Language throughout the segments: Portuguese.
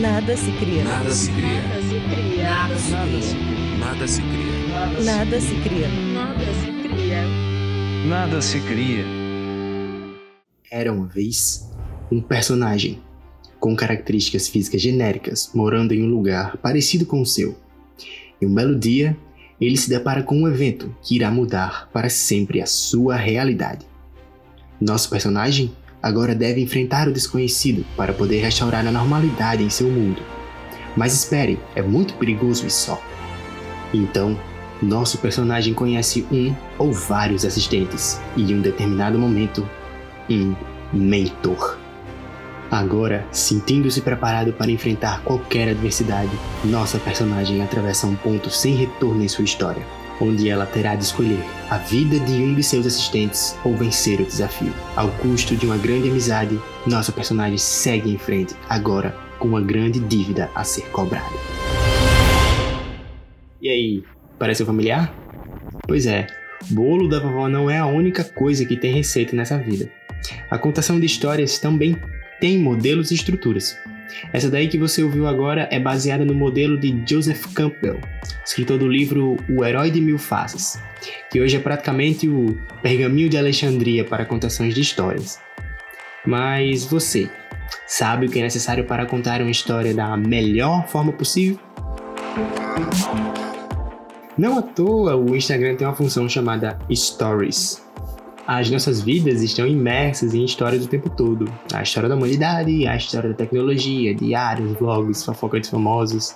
Nada se cria. Nada se cria. Nada se cria. Nada se cria. Nada se cria. Nada se cria. Era uma vez um personagem com características físicas genéricas morando em um lugar parecido com o seu. Em um belo dia, ele se depara com um evento que irá mudar para sempre a sua realidade. Nosso personagem agora deve enfrentar o desconhecido para poder restaurar a normalidade em seu mundo. Mas espere, é muito perigoso e só. Então, nosso personagem conhece um ou vários assistentes e, em um determinado momento, um mentor. Agora, sentindo-se preparado para enfrentar qualquer adversidade, nossa personagem atravessa um ponto sem retorno em sua história, onde ela terá de escolher a vida de um de seus assistentes ou vencer o desafio. Ao custo de uma grande amizade, nosso personagem segue em frente, agora com uma grande dívida a ser cobrada. E aí, pareceu familiar? Pois é, bolo da vovó não é a única coisa que tem receita nessa vida. A contação de histórias também tem modelos e estruturas. Essa daí que você ouviu agora é baseada no modelo de Joseph Campbell, escritor do livro O Herói de Mil Faces, que hoje é praticamente o pergaminho de Alexandria para contações de histórias. Mas você, sabe o que é necessário para contar uma história da melhor forma possível? Não à toa, o Instagram tem uma função chamada Stories. As nossas vidas estão imersas em histórias o tempo todo. A história da humanidade, a história da tecnologia, diários, vlogs, fofocas de famosos.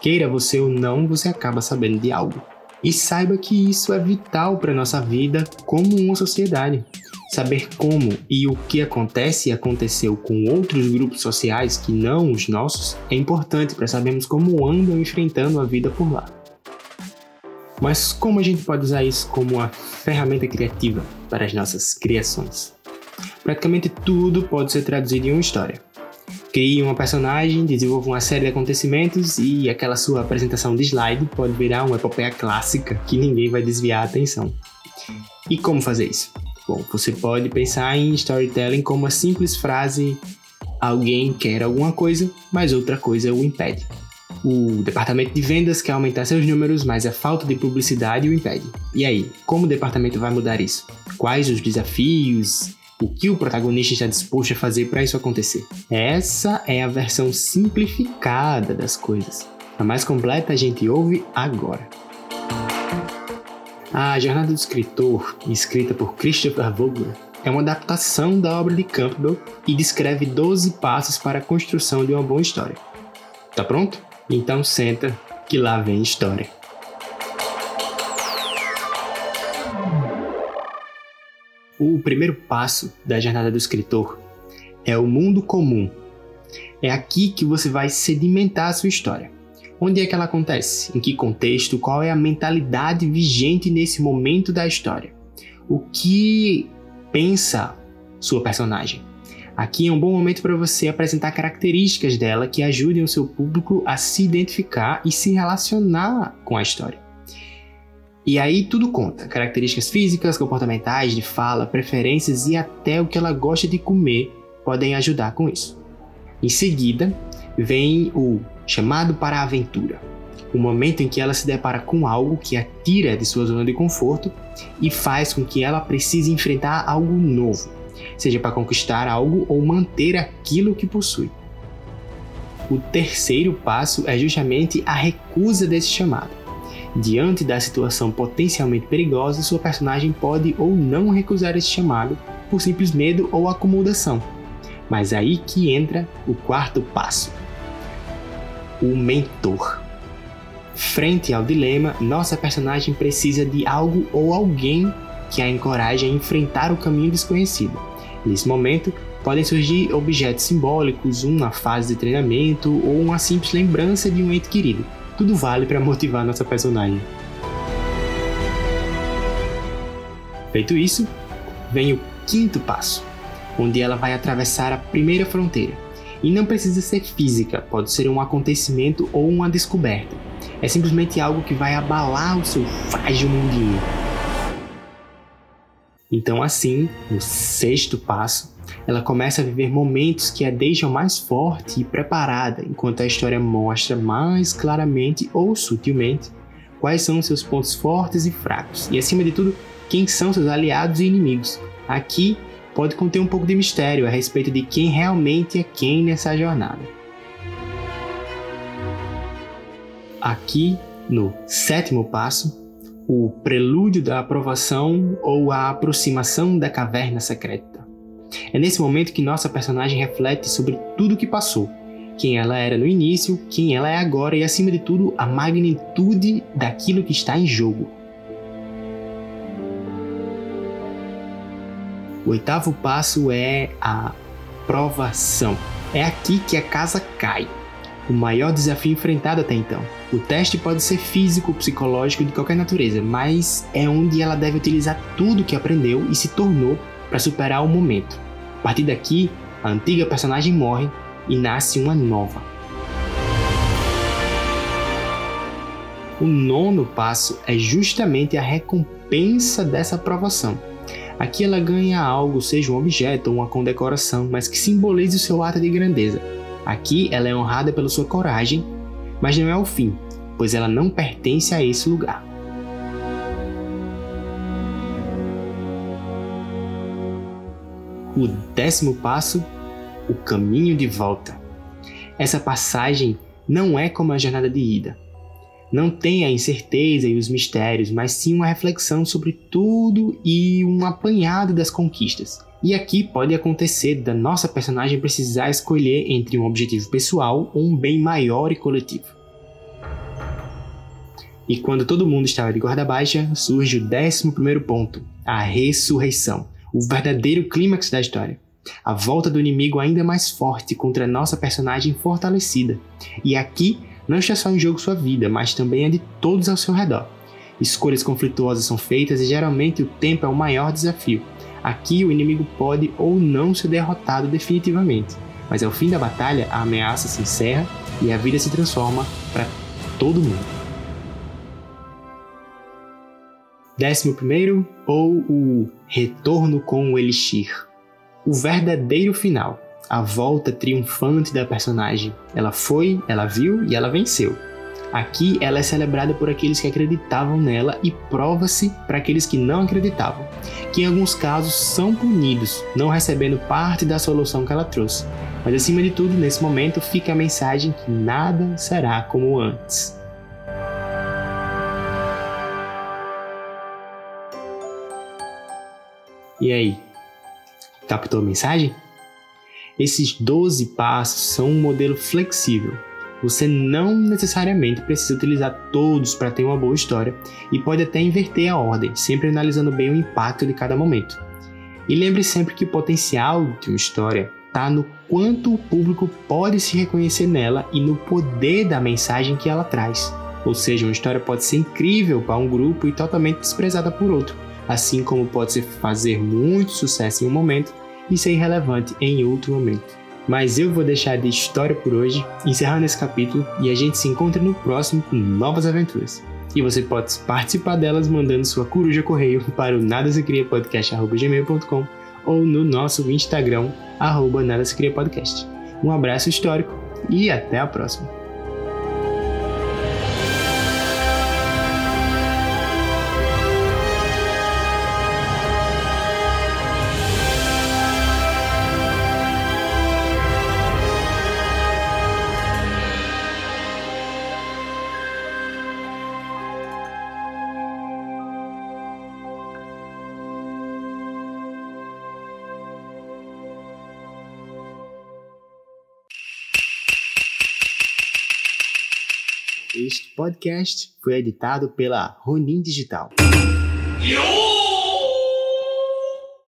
Queira você ou não, você acaba sabendo de algo. E saiba que isso é vital para nossa vida como uma sociedade. Saber como e o que acontece e aconteceu com outros grupos sociais que não os nossos é importante para sabermos como andam enfrentando a vida por lá. Mas como a gente pode usar isso como uma ferramenta criativa para as nossas criações? Praticamente tudo pode ser traduzido em uma história. Crie uma personagem, desenvolva uma série de acontecimentos e aquela sua apresentação de slide pode virar uma epopeia clássica que ninguém vai desviar a atenção. E como fazer isso? Bom, você pode pensar em storytelling como a simples frase: alguém quer alguma coisa, mas outra coisa o impede. O departamento de vendas quer aumentar seus números, mas a falta de publicidade o impede. E aí, como o departamento vai mudar isso? Quais os desafios? O que o protagonista está disposto a fazer para isso acontecer? Essa é a versão simplificada das coisas. A mais completa a gente ouve agora. A Jornada do Escritor, escrita por Christopher Vogler, é uma adaptação da obra de Campbell e descreve 12 passos para a construção de uma boa história. Tá pronto? Então senta que lá vem história. O primeiro passo da jornada do escritor é o mundo comum. É aqui que você vai sedimentar a sua história. Onde é que ela acontece? Em que contexto? Qual é a mentalidade vigente nesse momento da história? O que pensa sua personagem? Aqui é um bom momento para você apresentar características dela que ajudem o seu público a se identificar e se relacionar com a história. E aí tudo conta: características físicas, comportamentais, de fala, preferências e até o que ela gosta de comer podem ajudar com isso. Em seguida, vem o chamado para a aventura. O momento em que ela se depara com algo que a tira de sua zona de conforto e faz com que ela precise enfrentar algo novo, seja para conquistar algo ou manter aquilo que possui. O terceiro passo é justamente a recusa desse chamado. Diante da situação potencialmente perigosa, sua personagem pode ou não recusar esse chamado por simples medo ou acomodação. Mas aí que entra o quarto passo: o mentor. Frente ao dilema, nossa personagem precisa de algo ou alguém que a encoraje a enfrentar o caminho desconhecido. Nesse momento, podem surgir objetos simbólicos, uma fase de treinamento ou uma simples lembrança de um ente querido. Tudo vale para motivar nossa personagem. Feito isso, vem o quinto passo, onde ela vai atravessar a primeira fronteira. E não precisa ser física, pode ser um acontecimento ou uma descoberta. É simplesmente algo que vai abalar o seu frágil mundinho. Então, assim, no sexto passo, ela começa a viver momentos que a deixam mais forte e preparada, enquanto a história mostra mais claramente ou sutilmente quais são seus pontos fortes e fracos, e acima de tudo, quem são seus aliados e inimigos. Aqui pode conter um pouco de mistério a respeito de quem realmente é quem nessa jornada. Aqui, no sétimo passo, o prelúdio da aprovação ou a aproximação da caverna secreta. É nesse momento que nossa personagem reflete sobre tudo o que passou, quem ela era no início, quem ela é agora e, acima de tudo, a magnitude daquilo que está em jogo. O oitavo passo é a provação. É aqui que a casa cai. O maior desafio enfrentado até então. O teste pode ser físico, psicológico, de qualquer natureza, mas é onde ela deve utilizar tudo que aprendeu e se tornou para superar o momento. A partir daqui, a antiga personagem morre e nasce uma nova. O nono passo é justamente a recompensa dessa aprovação Aqui ela ganha algo, seja um objeto ou uma condecoração, mas que simbolize o seu ato de grandeza. Aqui ela é honrada pela sua coragem, mas não é o fim, pois ela não pertence a esse lugar. O décimo passo, o caminho de volta. Essa passagem não é como a jornada de ida não tem a incerteza e os mistérios, mas sim uma reflexão sobre tudo e um apanhado das conquistas. E aqui pode acontecer da nossa personagem precisar escolher entre um objetivo pessoal ou um bem maior e coletivo. E quando todo mundo estava de guarda baixa, surge o 11 ponto, a ressurreição, o verdadeiro clímax da história. A volta do inimigo ainda mais forte contra nossa personagem fortalecida. E aqui não está só em jogo sua vida, mas também a de todos ao seu redor. Escolhas conflituosas são feitas e geralmente o tempo é o maior desafio. Aqui o inimigo pode ou não ser derrotado definitivamente, mas ao fim da batalha a ameaça se encerra e a vida se transforma para todo mundo. Décimo primeiro, ou o retorno com o Elixir. O verdadeiro final a volta triunfante da personagem. Ela foi, ela viu e ela venceu. Aqui ela é celebrada por aqueles que acreditavam nela e prova-se para aqueles que não acreditavam, que em alguns casos são punidos, não recebendo parte da solução que ela trouxe. Mas acima de tudo, nesse momento fica a mensagem que nada será como antes. E aí? Captou a mensagem? Esses 12 passos são um modelo flexível. Você não necessariamente precisa utilizar todos para ter uma boa história e pode até inverter a ordem, sempre analisando bem o impacto de cada momento. E lembre sempre que o potencial de uma história está no quanto o público pode se reconhecer nela e no poder da mensagem que ela traz. Ou seja, uma história pode ser incrível para um grupo e totalmente desprezada por outro, assim como pode fazer muito sucesso em um momento e ser irrelevante em outro momento. Mas eu vou deixar de história por hoje, encerrando esse capítulo e a gente se encontra no próximo com novas aventuras. E você pode participar delas mandando sua coruja correio para o nadasecria.podcast.gmail.com ou no nosso Instagram, arroba nadasecria.podcast. Um abraço histórico e até a próxima! Este podcast foi editado pela Ronin Digital. Yo!